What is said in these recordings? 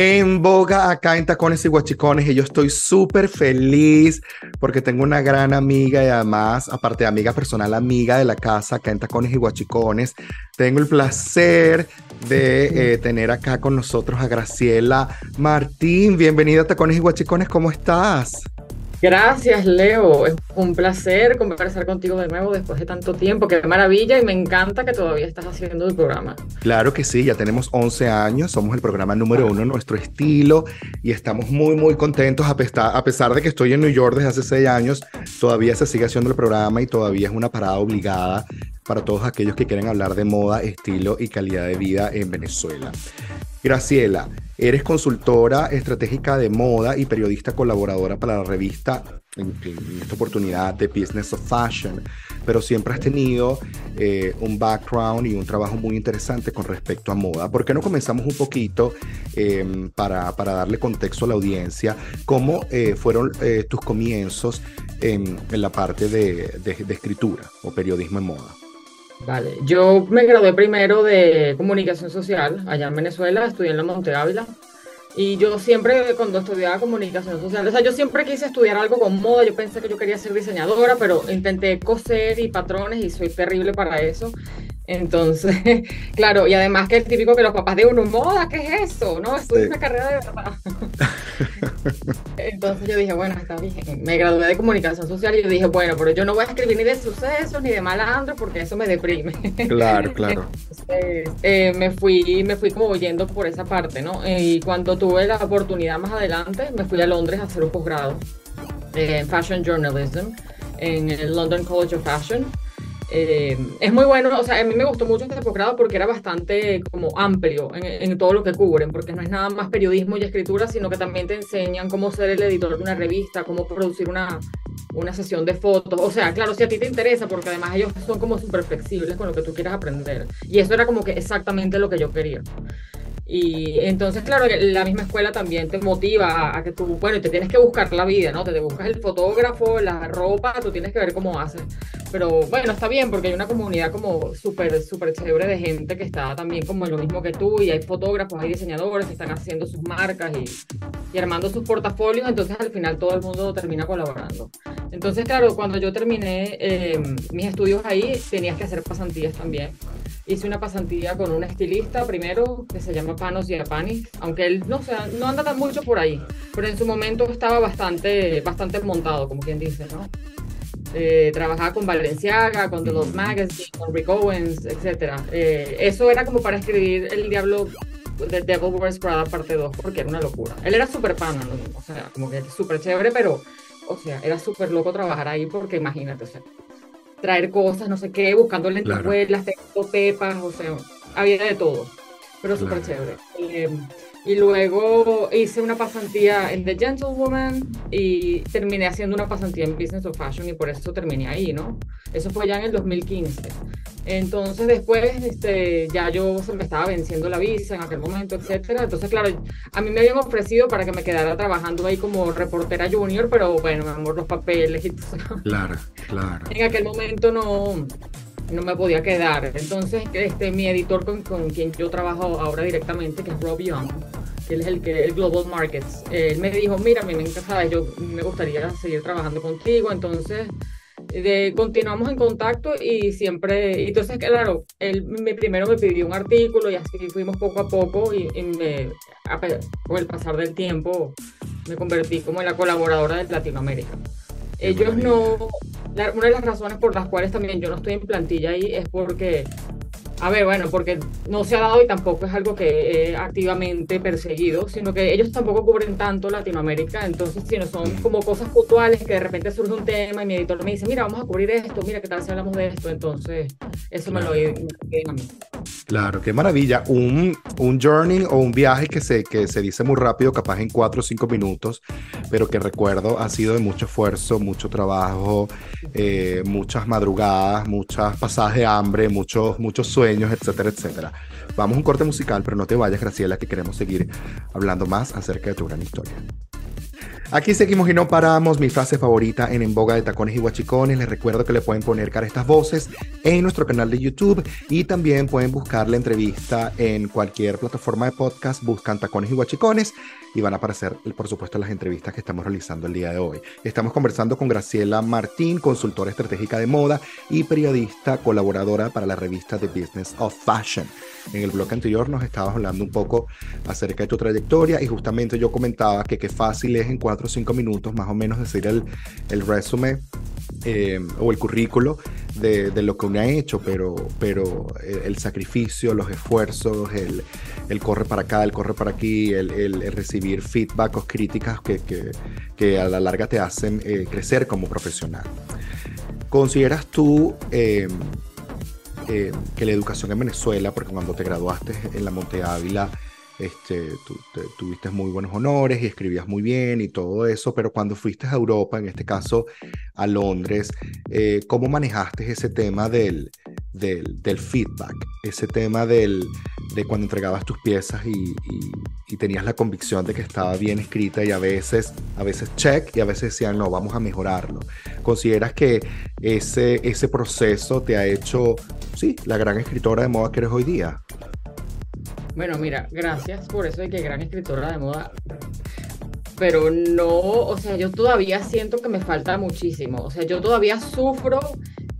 en boga acá en Tacones y Guachicones y yo estoy súper feliz porque tengo una gran amiga y además, aparte de amiga personal, amiga de la casa acá en Tacones y Guachicones, tengo el placer de eh, tener acá con nosotros a Graciela Martín. Bienvenida a Tacones y Guachicones, ¿cómo estás? Gracias, Leo. Es un placer conversar contigo de nuevo después de tanto tiempo. Qué maravilla y me encanta que todavía estás haciendo el programa. Claro que sí, ya tenemos 11 años, somos el programa número uno en nuestro estilo y estamos muy, muy contentos a pesar, de que estoy en New York desde hace 6 años, todavía se sigue haciendo el programa y todavía es una parada obligada para todos aquellos que quieren hablar de moda, estilo y calidad de vida en Venezuela. Graciela, eres consultora estratégica de moda y periodista colaboradora para la revista, en, esta oportunidad, de Business of Fashion, pero siempre has tenido eh, un background y un trabajo muy interesante con respecto a moda. ¿Por qué no comenzamos un poquito em, para, para, darle contexto a la audiencia? ¿Cómo eh, fueron eh, tus comienzos en, en la parte de, de, de escritura o periodismo en moda? Vale, yo me gradué primero de comunicación social allá en Venezuela, estudié en la Monte Ávila. Y yo siempre, cuando estudiaba comunicación social, o sea, yo siempre quise estudiar algo con moda. Yo pensé que yo quería ser diseñadora, pero intenté coser y patrones y soy terrible para eso. Entonces, claro, y además que el típico que los papás de uno, moda, ¿qué es eso? No, esto es una carrera de verdad. Entonces yo dije, bueno, está bien. Me gradué de comunicación social y yo dije, bueno, pero yo no voy a escribir ni de sucesos ni de malandro porque eso me deprime. Claro, claro. Entonces, eh, me fui, me fui como yendo por esa parte, ¿no? Y cuando tuve la oportunidad más adelante, me fui a Londres a hacer un posgrado en Fashion Journalism en el London College of Fashion. Eh, es muy bueno, o sea, a mí me gustó mucho este posgrado porque era bastante como amplio en, en, todo lo que cubren, porque no es nada más periodismo y escritura, sino que también te enseñan cómo ser el editor de una revista, cómo producir una, una sesión de fotos, o sea, claro, si a ti te interesa, porque además ellos son como súper flexibles con lo que tú quieras aprender, y eso era como que exactamente lo que yo quería. Y entonces, claro, la misma escuela también te motiva a, que tú, bueno, te tienes que buscar la vida, ¿no? Te, te, buscas el fotógrafo, la ropa, tú tienes que ver cómo haces. Pero bueno, está bien porque hay una comunidad como súper, súper chévere de gente que está también como en lo mismo que tú y hay fotógrafos, hay diseñadores que están haciendo sus marcas y, y armando sus portafolios, entonces al final todo el mundo termina colaborando. Entonces, claro, cuando yo terminé eh, mis estudios ahí, tenías que hacer pasantías también hice una pasantía con un estilista primero que se llama Panos Giapani, aunque él no, sea, no anda tan mucho por ahí, pero en su momento estaba bastante, bastante montado, como quien dice, ¿no? Eh, trabajaba con Valenciaga, con The Lost Magazine, con Rick Owens, etc. Eh, eso era como para escribir El Diablo de Devil Wears Prada parte 2, porque era una locura. Él era súper pana, ¿no? o sea, como que súper chévere, pero, o sea, era súper loco trabajar ahí porque imagínate, o sea, traer cosas, no sé qué, buscando lentejuelas, claro. pepas, o sea, había de todo, pero súper chévere. Eh, y luego hice una pasantía en The Gentlewoman y terminé haciendo una pasantía en Business of Fashion y por eso terminé ahí, ¿no? Eso fue ya en el 2015. Entonces después este, ya yo se me estaba venciendo la visa en aquel momento, etcétera. Entonces, claro, a mí me habían ofrecido para que me quedara trabajando ahí como reportera junior, pero bueno, mi amor, los papeles y todo. Claro, claro. En aquel momento no, no me podía quedar. Entonces, este, mi editor con, con quien yo trabajo ahora directamente, que es Rob Young, que él es el que el Global Markets, él me dijo, mira, me encanta, yo me gustaría seguir trabajando contigo, entonces de, continuamos en contacto y siempre, entonces claro, él me, primero me pidió un artículo y así fuimos poco a poco y, y me, a, con el pasar del tiempo me convertí como en la colaboradora de Latinoamérica. Ellos no, la, una de las razones por las cuales también yo no estoy en plantilla ahí es porque a ver, bueno, porque no se ha dado y tampoco es algo que he activamente perseguido, sino que ellos tampoco cubren tanto Latinoamérica, entonces si no son como cosas puntuales que de repente surge un tema y mi editor me dice, mira, vamos a cubrir esto, mira, ¿qué tal si hablamos de esto? Entonces, eso me lo a mí. Claro, qué maravilla. Un, un journey o un viaje que se, que se dice muy rápido, capaz en cuatro o cinco minutos, pero que recuerdo ha sido de mucho esfuerzo, mucho trabajo, eh, muchas madrugadas, muchas pasadas de hambre, muchos, muchos sueños etcétera, etcétera. Vamos a un corte musical, pero no te vayas, Graciela, que queremos seguir hablando más acerca de tu gran historia. Aquí seguimos y no paramos. Mi frase favorita en En Boga de Tacones y Guachicones. Les recuerdo que le pueden poner cara a estas voces en nuestro canal de YouTube y también pueden buscar la entrevista en cualquier plataforma de podcast. Buscan Tacones y Guachicones y van a aparecer, por supuesto, las entrevistas que estamos realizando el día de hoy. Estamos conversando con Graciela Martín, consultora estratégica de moda y periodista colaboradora para la revista The Business of Fashion. En el blog anterior nos estabas hablando un poco acerca de tu trayectoria y justamente yo comentaba que qué fácil es en cuatro o cinco minutos más o menos decir el, el resumen eh, o el currículo de, de, lo que uno ha hecho, pero, pero el, sacrificio, los esfuerzos, el, el, corre para acá, el corre para aquí, el, el recibir feedback o críticas que, que, a la larga te hacen eh, crecer como profesional. ¿Consideras tú eh, eh, que la educación en Venezuela, porque cuando te graduaste en la Monte Ávila, este, tuviste muy buenos honores y escribías muy bien y todo eso, pero cuando fuiste a Europa, en este caso a Londres, eh, ¿cómo manejaste ese tema del, del, feedback? Ese tema del, de cuando entregabas tus piezas y, y, tenías la convicción de que estaba bien escrita y a veces, a veces check y a veces decían, no, vamos a mejorarlo. ¿Consideras que ese, ese proceso te ha hecho, sí, la gran escritora de moda que eres hoy día? Bueno, mira, gracias por eso de que gran escritora de moda. Pero no, o sea, yo todavía siento que me falta muchísimo. O sea, yo todavía sufro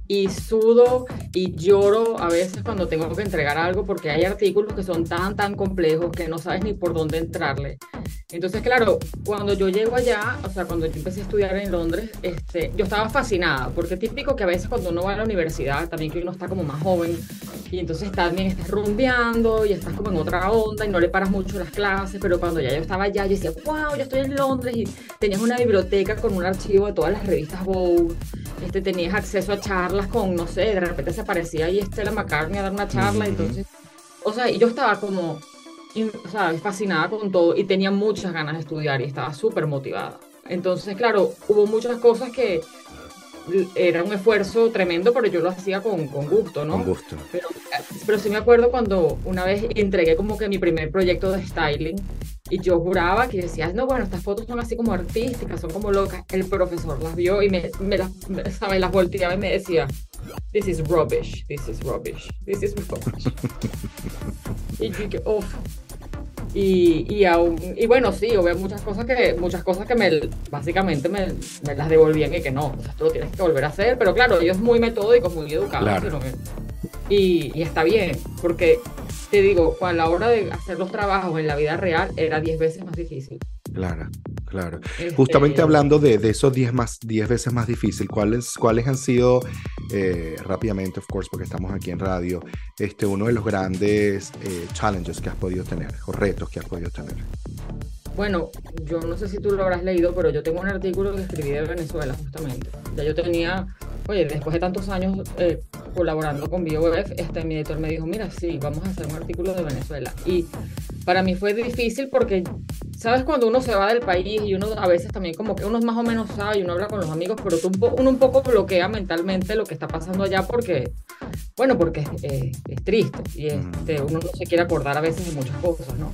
y sudo y lloro a veces cuando tengo que entregar algo porque hay artículos que son tan, tan complejos que no sabes ni por dónde entrarle. Entonces, claro, cuando yo llego allá, o sea, cuando yo empecé a estudiar en Londres, este, yo estaba fascinada, porque típico que a veces cuando uno va a la universidad, también que uno está como más joven, y entonces también estás rumbeando y estás como en otra onda y no le paras mucho las clases, pero cuando ya yo estaba allá, yo decía, wow, yo estoy en Londres y tenías una biblioteca con un archivo de todas las revistas Vogue, este, tenías acceso a charlas con, no sé, de repente se aparecía ahí Estela McCartney a dar una charla, entonces, o sea, y yo estaba como, o sea, fascinada con todo y tenía muchas ganas de estudiar y estaba súper motivada. Entonces, claro, hubo muchas cosas que era un esfuerzo tremendo, pero yo lo hacía con, con gusto, ¿no? Con gusto. Pero, pero sí me acuerdo cuando una vez entregué como que mi primer proyecto de styling y yo juraba que decía, no, bueno, estas fotos son así como artísticas, son como locas. El profesor las vio y me, me las, ¿sabes? las volteaba y me decía, this is rubbish, this is rubbish, this is rubbish. y yo dije, uff. Y, y, aún, y bueno, sí, hubo muchas cosas que, muchas cosas que me, básicamente me, me las devolvían y que no, o sea, esto lo tienes que volver a hacer, pero claro, ellos muy metódicos, muy educados, y, y, está bien, porque te digo, a la hora de hacer los trabajos en la vida real era 10 veces más difícil. Claro, claro. Este, Justamente hablando de, de esos 10 más, diez veces más difícil, ¿cuáles, cuáles han sido, eh, rápidamente, of course, porque estamos aquí en radio, este, uno de los grandes eh, challenges que has podido tener, o retos que has podido tener? Bueno, yo no sé si tú lo habrás leído, pero yo tengo un artículo que escribí de Venezuela, justamente. Ya yo tenía, oye, después de tantos años eh, colaborando con BioF, este, mi editor me dijo, mira, sí, vamos a hacer un artículo de Venezuela. Y para mí fue difícil porque, ¿sabes? Cuando uno se va del país y uno a veces también como que uno más o menos sabe y uno habla con los amigos, pero tú, uno un poco bloquea mentalmente lo que está pasando allá porque, bueno, porque es, es triste y este, uno no se quiere acordar a veces de muchas cosas, ¿no?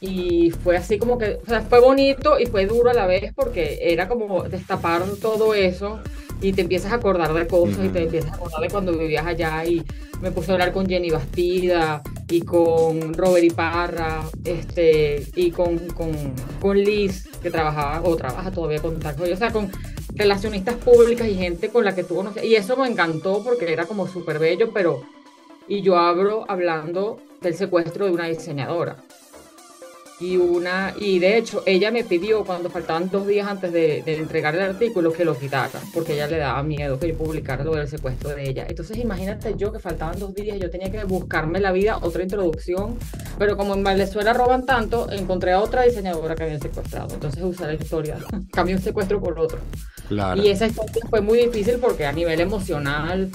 y fue así como que, o sea, fue bonito y fue duro a la vez porque era como destapar todo eso y te empiezas a acordar de cosas y te empiezas a acordar de cuando vivías allá y me puse a hablar con Jenny Bastida y con Robert Iparra este, y con, con, con Liz que trabajaba o trabaja todavía con o sea, con relacionistas públicas y gente con la que tú conoces y eso me encantó porque era como súper bello, pero y yo abro hablando del secuestro de una diseñadora y una y de hecho ella me pidió cuando faltaban dos días antes de, entregar el artículo que lo quitara porque ella le daba miedo que yo publicara lo del secuestro de ella. Entonces imagínate yo que faltaban dos días yo tenía que buscarme la vida otra introducción. Pero como en Venezuela roban tanto encontré a otra diseñadora que había secuestrado. Entonces usé la historia. Cambié un secuestro por otro y esa historia fue muy difícil porque a nivel emocional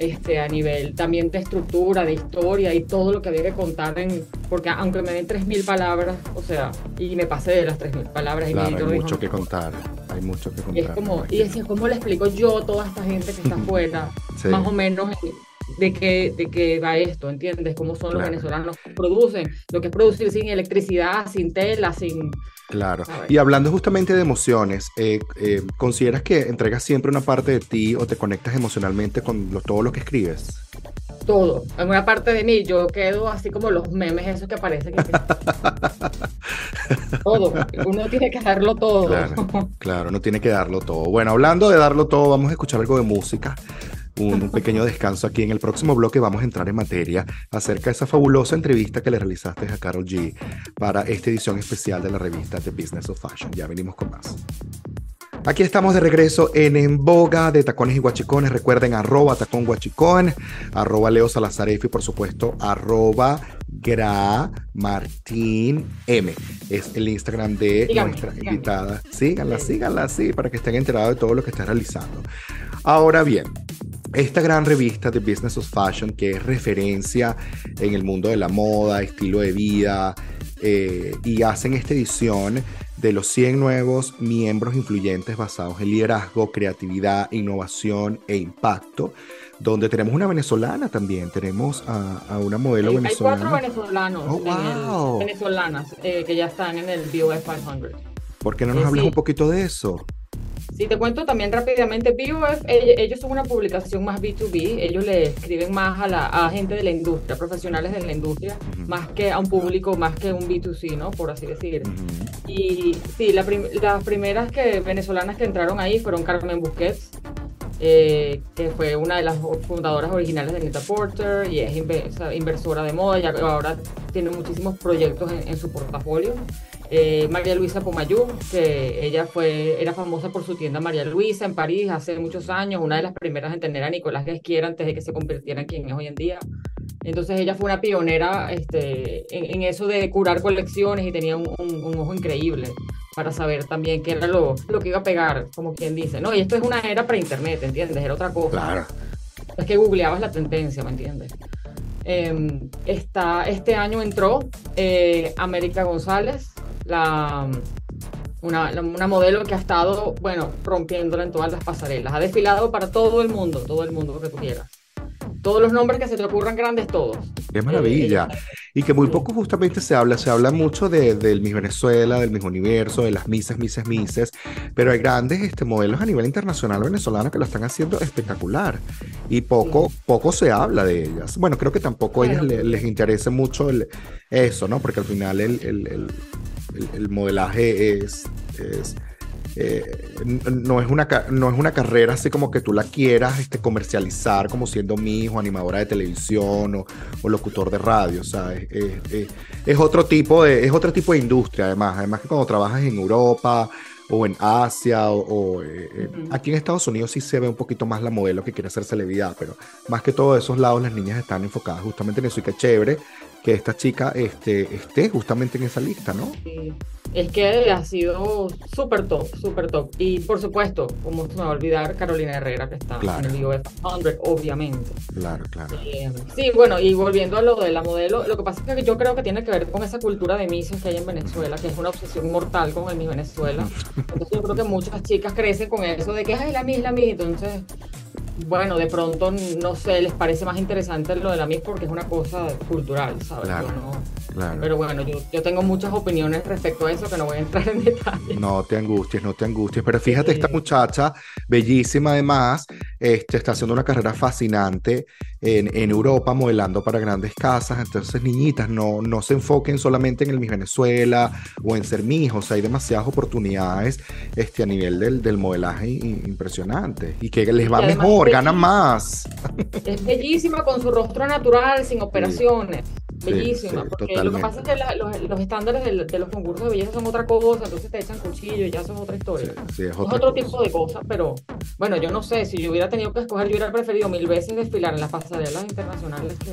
este, a nivel también de estructura, de historia y todo lo que había que contar, en, porque aunque me den 3.000 palabras, o sea, y me pasé de las 3.000 palabras. y hay mucho que contar, hay mucho que contar. Y, es como, y decía, ¿cómo le explico yo a toda esta gente que está afuera? Más o menos de qué, de qué va esto, ¿entiendes? Cómo son los venezolanos que producen, lo que es producir sin electricidad, sin tela, sin... Claro. Y hablando justamente de emociones, eh, eh, ¿consideras que entregas siempre una parte de ti o te conectas emocionalmente con todo lo que escribes? Todo. En una parte de mí yo quedo así como los memes esos que aparecen. todo. Uno tiene que darlo todo. Claro, claro, uno tiene que darlo todo. Bueno, hablando de darlo todo, vamos a escuchar algo de música un, pequeño descanso aquí. En el próximo bloque vamos a entrar en materia acerca de esa fabulosa entrevista que le realizaste a Carol G para esta edición especial de la revista The Business of Fashion. Ya venimos con más. Aquí estamos de regreso en En Boga de Tacones y Guachicones. Recuerden, arroba tacón guachicón, arroba Leo Salazarefi, por supuesto, arroba Gra Martín M. Es el Instagram de nuestra invitada. Síganla, síganla, sí, para que estén enterados de todo lo que está realizando. Ahora bien, esta gran revista de Business of Fashion, que es referencia en el mundo de la moda, estilo de vida, eh, y hacen esta edición de los 100 nuevos miembros influyentes basados en liderazgo, creatividad, innovación e impacto, donde tenemos una venezolana también, tenemos a, una modelo venezolana. Hay cuatro venezolanos, oh, venezolanas eh, que ya están en el BOF 500. ¿Por qué no nos hablas un poquito de eso? Sí, te cuento también rápidamente, BOF, ellos son una publicación más B2B, ellos le escriben más a la gente de la industria, profesionales de la industria, más que a un público, más que un B2C, ¿no? Por así decir. Y sí, las primeras que, venezolanas que entraron ahí fueron Carmen Busquets, eh, que fue una de las fundadoras originales de Neta Porter y es inversora de moda y ahora tiene muchísimos proyectos en su portafolio. Eh, María Luisa Pomayú, que ella fue, era famosa por su tienda María Luisa en París hace muchos años, una de las primeras en tener a Nicolás Guesquiera antes de que se convirtiera en quien es hoy en día. Entonces ella fue una pionera este, en, eso de curar colecciones y tenía un, ojo increíble para saber también qué era lo, lo, que iba a pegar, como quien dice. No, y esto es una era pre-internet, ¿entiendes? Era otra cosa. Claro. Es que googleabas la tendencia, ¿me entiendes? Eh, este año entró eh, América González, la, una, una, modelo que ha estado, bueno, rompiéndola en todas las pasarelas. Ha desfilado para todo el mundo, todo el mundo que tú quieras. Todos los nombres que se te ocurran grandes, todos. Qué maravilla. y que muy poco justamente se habla, se habla mucho de, del Miss Venezuela, del Miss Universo, de las Mises, Mises, Mises, pero hay grandes este, modelos a nivel internacional venezolano que lo están haciendo espectacular y poco, poco se habla de ellas. Bueno, creo que tampoco a ellas les, interesa mucho el, eso, ¿no? Porque al final el, el el, modelaje es, eh, no, es una, no es una carrera así como que tú la quieras este, comercializar como siendo mi hijo, animadora de televisión o, locutor de radio, o sea, es, otro tipo de, es otro tipo de industria además, además que cuando trabajas en Europa o en Asia o, eh, eh, aquí en Estados Unidos sí se ve un poquito más la modelo que quiere hacer celebridad, pero más que todos esos lados las niñas están enfocadas justamente en eso y qué chévere que esta chica este, esté justamente en esa lista, ¿no? Sí. Es que ha sido súper top, súper top. Y por supuesto, como se me va a olvidar, Carolina Herrera, que está en el UF 100, obviamente. Claro, claro. Eh, sí, bueno, y volviendo a lo de la modelo, lo que pasa es que yo creo que tiene que ver con esa cultura de mises que hay en Venezuela, que es una obsesión mortal con el Miss Venezuela. Entonces yo creo que muchas chicas crecen con eso de que, ay, la Miss, la. Entonces, bueno, de pronto, no sé, les parece más interesante lo de la Miss porque es una cosa cultural, ¿sabes? Claro, Pero bueno, yo, tengo muchas opiniones respecto a eso que no voy a entrar en detalle. No te angusties, no te angusties. Pero fíjate, esta muchacha, bellísima además, este, está haciendo una carrera fascinante en, en, Europa, modelando para grandes casas. Entonces, niñitas, no, no se enfoquen solamente en el Miss Venezuela o en ser mi O sea, hay demasiadas oportunidades este, a nivel del, del modelaje impresionante y que les va mejor gana más. Es bellísima con su rostro natural, sin operaciones. Bellísima. porque lo que pasa es que los, estándares de, los concursos de belleza son otra cosa, entonces te echan cuchillo y ya son otra historia. es, otro tipo de cosas, pero bueno, yo no sé, si yo hubiera tenido que escoger, yo hubiera preferido mil veces desfilar en las pasarelas internacionales que.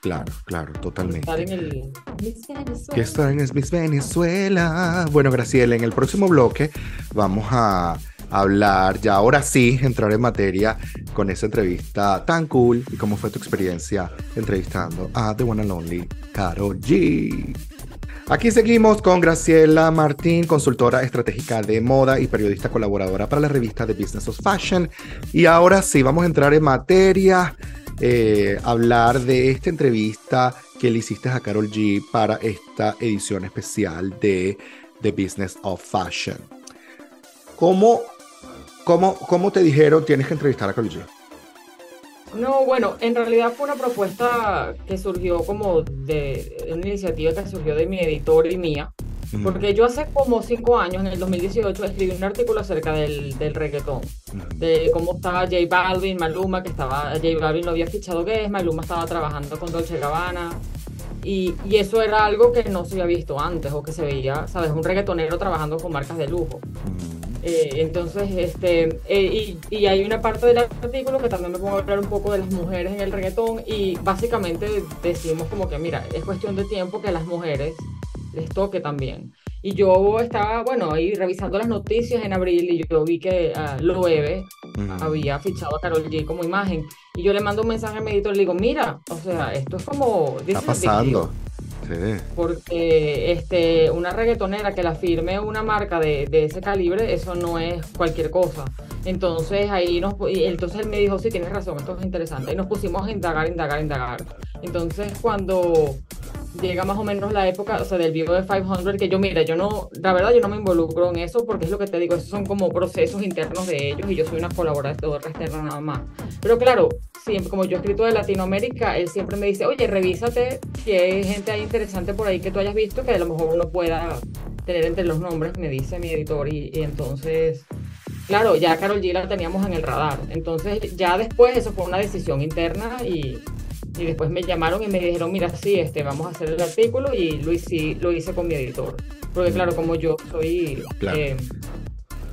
Claro, claro, totalmente. Estar en el Miss Venezuela. Que estar en el Miss Venezuela. Bueno, Graciela, en el próximo bloque vamos a hablar, ya ahora sí, entrar en materia con esa entrevista tan cool y cómo fue tu experiencia entrevistando a The One and Only Karol G. Aquí seguimos con Graciela Martín, consultora estratégica de moda y periodista colaboradora para la revista The Business of Fashion. Y ahora sí, vamos a entrar en materia eh, hablar de esta entrevista que le hiciste a Carol G para esta edición especial de The Business of Fashion. ¿Cómo, cómo, cómo te dijeron tienes que entrevistar a Carol G? No, bueno, en realidad fue una propuesta que surgió como de una iniciativa que surgió de mi editor y mía, porque yo hace como cinco años, en el 2018, escribí un artículo acerca del, del reggaetón, de cómo estaba J Balvin, Maluma, que estaba, J Balvin lo había fichado que es, Maluma estaba trabajando con Dolce Gabbana, y, y, eso era algo que no se había visto antes, o que se veía, ¿sabes? Un reggaetonero trabajando con marcas de lujo. Eh, entonces, este, eh, y, y, hay una parte del artículo que también me pongo a hablar un poco de las mujeres en el reggaetón y básicamente decimos como que, mira, es cuestión de tiempo que a las mujeres les toque también. Y yo estaba, bueno, ahí revisando las noticias en abril y yo vi que uh, Loewe había fichado a Carol G como imagen. Y yo le mando un mensaje a mi editor y le digo, mira, o sea, esto es como... Está pasando. Porque este, una reggaetonera que la firme una marca de, de, ese calibre, eso no es cualquier cosa. Entonces ahí nos, entonces él me dijo, sí, tienes razón, esto es interesante. Y nos pusimos a indagar, indagar, indagar. Entonces cuando llega más o menos la época, o sea, del vivo de 500, que yo, mira, yo no, la verdad yo no me involucro en eso porque es lo que te digo, esos son como procesos internos de ellos y yo soy una colaboradora externa nada más. Pero claro, siempre, como yo he escrito de Latinoamérica, él siempre me dice, oye, revísate si hay gente ahí interesante por ahí que tú hayas visto que a lo mejor uno pueda tener entre los nombres, me dice mi editor, y, y entonces... Claro, ya Carol G la teníamos en el radar. Entonces, ya después eso fue una decisión interna y, y después me llamaron y me dijeron, mira, sí, este, vamos a hacer el artículo y lo hice, lo hice con mi editor. Porque claro, como yo soy eh,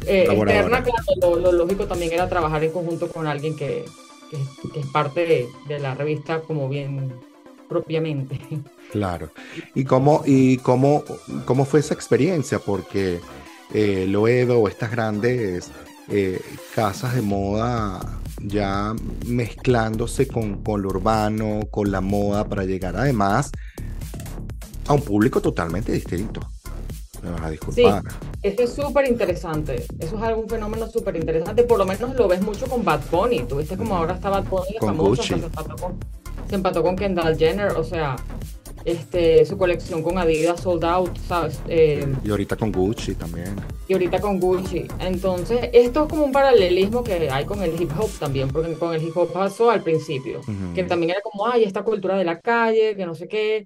eh, externa, claro, lo, lógico también era trabajar en conjunto con alguien que, que, es parte de, la revista como bien propiamente. Claro. ¿Y cómo, y cómo, cómo fue esa experiencia? Porque eh, Loedo o estas grandes eh, casas de moda ya mezclándose con, con, lo urbano, con la moda, para llegar además a un público totalmente distinto. Me vas a disculpar. Sí, eso es súper interesante. Eso es algún fenómeno súper interesante. Por lo menos lo ves mucho con Bad Bunny. Tú viste como ahora está Bad Bunny, con famoso, se empató con, se empató con Kendall Jenner. O sea, este, su colección con Adidas sold out, ¿sabes? Eh, y ahorita con Gucci también. Y ahorita con Gucci. Entonces, esto es como un paralelismo que hay con el hip hop también, porque con el hip hop pasó al principio, que también era como, ay, esta cultura de la calle, que no sé qué,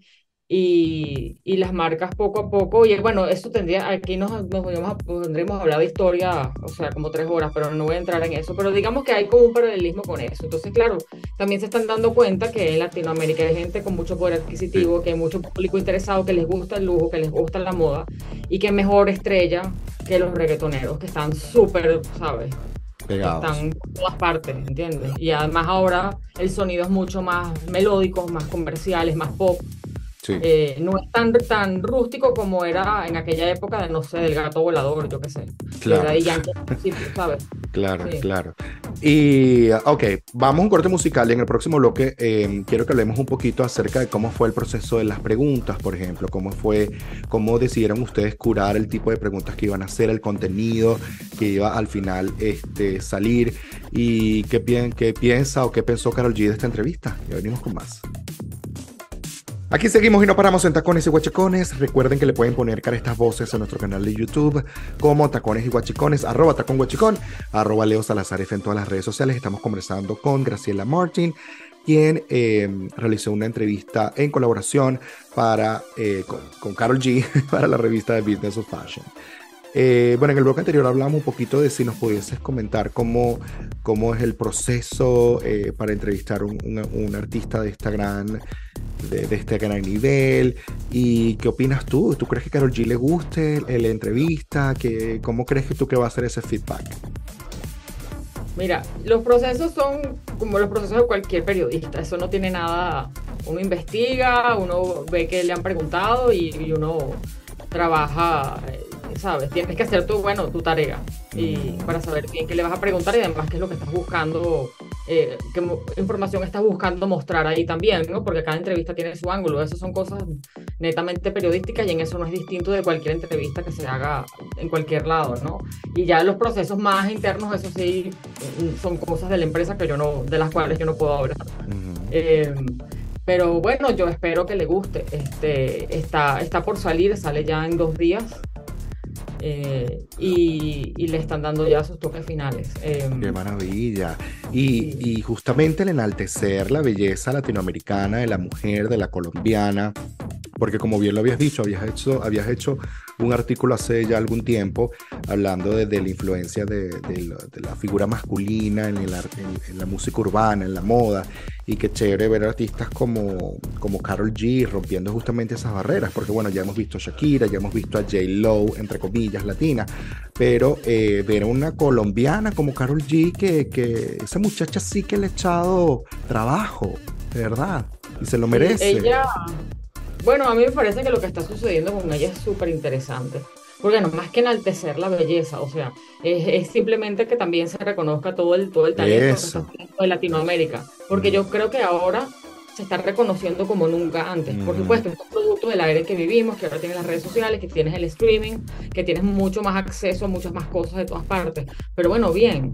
y, y, las marcas poco a poco, y bueno, eso tendría, aquí nos, nos tendríamos a hablar de historia, o sea, como tres horas, pero no voy a entrar en eso, pero digamos que hay como un paralelismo con eso. Entonces, claro, también se están dando cuenta que en Latinoamérica hay gente con mucho poder adquisitivo, que hay mucho público interesado, que les gusta el lujo, que les gusta la moda, y que mejor estrella que los reggaetoneros, que están súper, ¿sabes? Pegados. Están en todas partes, ¿entiendes? Y además ahora el sonido es mucho más melódico, más comercial, es más pop. Eh, no es tan, tan rústico como era en aquella época de, no sé, del gato volador, yo qué sé. Claro. ¿sabes? Claro, claro. Y, ok, vamos a un corte musical y en el próximo bloque eh, quiero que hablemos un poquito acerca de cómo fue el proceso de las preguntas, por ejemplo, cómo fue, cómo decidieron ustedes curar el tipo de preguntas que iban a hacer, el contenido que iba al final este, salir y qué, qué piensa o qué pensó Carol G de esta entrevista. Ya venimos con más. Aquí seguimos y no paramos en Tacones y Guachicones. Recuerden que le pueden poner cara a estas voces en nuestro canal de YouTube como Tacones y Guachicones, arroba Tacón Guachicón, arroba Leo Salazar en todas las redes sociales. Estamos conversando con Graciela Martin, quien eh, realizó una entrevista en colaboración para, eh, con, con Carol G para la revista de Business of Fashion. Eh, bueno, en el bloque anterior hablamos un poquito de si nos pudieses comentar cómo, cómo es el proceso eh, para entrevistar un, un, artista de, esta gran, de, este gran nivel y qué opinas tú. ¿Tú crees que Carol G le guste la entrevista? ¿Qué, ¿Cómo crees que tú que va a ser ese feedback? Mira, los procesos son como los procesos de cualquier periodista. Eso no tiene nada. Uno investiga, uno ve que le han preguntado y, y uno trabaja eh, ¿sabes? Tienes que hacer tu, bueno, tu tarea y para saber bien qué le vas a preguntar y además qué es lo que estás buscando, eh, qué información estás buscando mostrar ahí también, ¿no? Porque cada entrevista tiene su ángulo. Esas son cosas netamente periodísticas y en eso no es distinto de cualquier entrevista que se haga en cualquier lado, ¿no? Y ya los procesos más internos, eso sí, son cosas de la empresa que yo no, de las cuales yo no puedo hablar. Em, pero bueno, yo espero que le guste. Este, está, está por salir, sale ya en dos días. Eh, y, le están dando ya sus toques finales. Em, Qué maravilla. Y, y, justamente el enaltecer la belleza latinoamericana de la mujer, de la colombiana, porque como bien lo habías dicho, habías hecho, habías hecho un artículo hace ya algún tiempo hablando de, la influencia de, la, figura masculina en, el, en, la música urbana, en la moda, y qué chévere ver artistas como, como Carol G rompiendo justamente esas barreras, porque bueno, ya hemos visto a Shakira, ya hemos visto a J. Lo, entre comillas, latina, pero eh, ver a una colombiana como Carol G, que, que esa muchacha sí que le ha echado trabajo, de verdad, y se lo merece. ella bueno, a mí me parece que lo que está sucediendo con ella es súper interesante. Porque no más que enaltecer la belleza, o sea, es, simplemente que también se reconozca todo el, todo el talento de Latinoamérica. Porque yo creo que ahora se está reconociendo como nunca antes. Por supuesto, es un producto del aire que vivimos, que ahora tienes las redes sociales, que tienes el streaming, que tienes mucho más acceso a muchas más cosas de todas partes. Pero bueno, bien,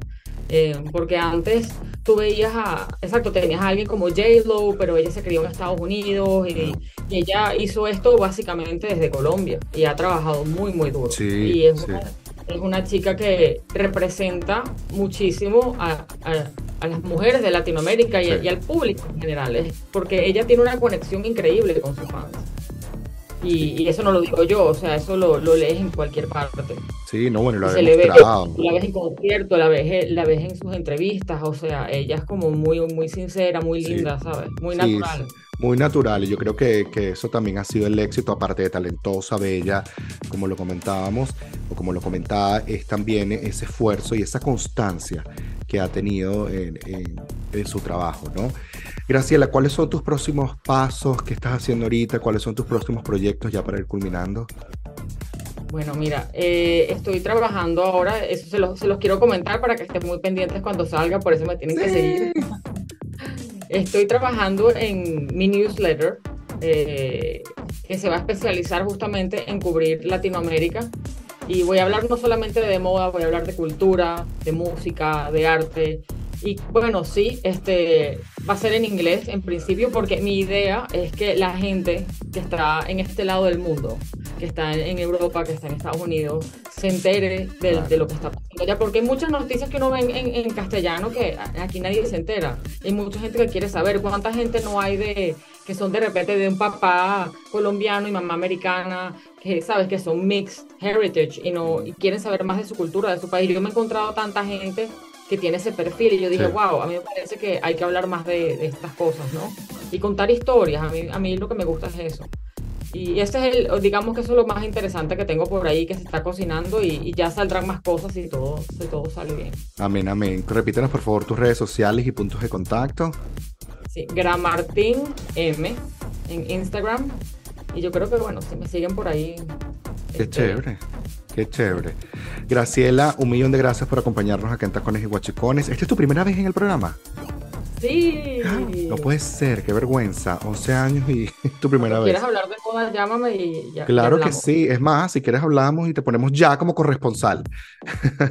eh, porque antes tú veías a, exacto, tenías a alguien como J-Lo, pero ella se crió en Estados Unidos y, ella hizo esto básicamente desde Colombia y ha trabajado muy, muy duro. y es, una, es, una, chica que representa muchísimo a, a, las mujeres de Latinoamérica y, y, al público en general, porque ella tiene una conexión increíble con sus fans. Y, eso no lo digo yo, o sea, eso lo, lo lees en cualquier parte. Sí, no, bueno, lo se demostrado. la ves en concierto, la ves, la ves en sus entrevistas, o sea, ella es como muy, muy sincera, muy linda, ¿sabes? Muy natural. muy natural, y yo creo que, que, eso también ha sido el éxito, aparte de talentosa, bella, como lo comentábamos, o como lo comentaba, es también ese esfuerzo y esa constancia que ha tenido en, en su trabajo, ¿no? Graciela, ¿cuáles son tus próximos pasos que estás haciendo ahorita? ¿Cuáles son tus próximos proyectos ya para ir culminando? Bueno, mira, eh, estoy trabajando ahora, eso se los, se los, quiero comentar para que estén muy pendientes cuando salga, por eso me tienen que seguir. Estoy trabajando en mi newsletter, eh, que se va a especializar justamente en cubrir Latinoamérica. Y voy a hablar no solamente de moda, voy a hablar de cultura, de música, de arte, y bueno, sí, este va a ser en inglés en principio porque mi idea es que la gente que está en este lado del mundo, que está en Europa, que está en Estados Unidos, se entere de, lo que está pasando allá. Porque hay muchas noticias que uno ve en, castellano que aquí nadie se entera. Hay mucha gente que quiere saber cuánta gente no hay de que son de repente de un papá colombiano y mamá americana, que sabes que son mixed heritage y no y quieren saber más de su cultura, de su país. Yo me he encontrado tanta gente que tiene ese perfil. Y yo dije, wow, a mí me parece que hay que hablar más de, estas cosas, ¿no? Y contar historias. A mí, a mí lo que me gusta es eso. Y ese es el, digamos que eso es lo más interesante que tengo por ahí, que se está cocinando y, ya saldrán más cosas y todo, todo sale bien. Amén, amén. Repítenos por favor tus redes sociales y puntos de contacto. Sí, Gramartín M en Instagram. Y yo creo que, bueno, si me siguen por ahí. Qué este, chévere. Qué chévere. Graciela, un millón de gracias por acompañarnos acá en Tacones y Guachicones. ¿Esta es tu primera vez en el programa? Sí. No puede ser, qué vergüenza. 11 años y tu primera vez. ¿Quieres hablar de moda? Llámame y ya. Claro que sí. Es más, si quieres hablamos y te ponemos ya como corresponsal.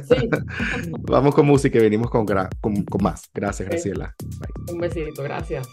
Sí. Vamos con música y venimos con, con, más. Gracias, Graciela. Un besito, gracias.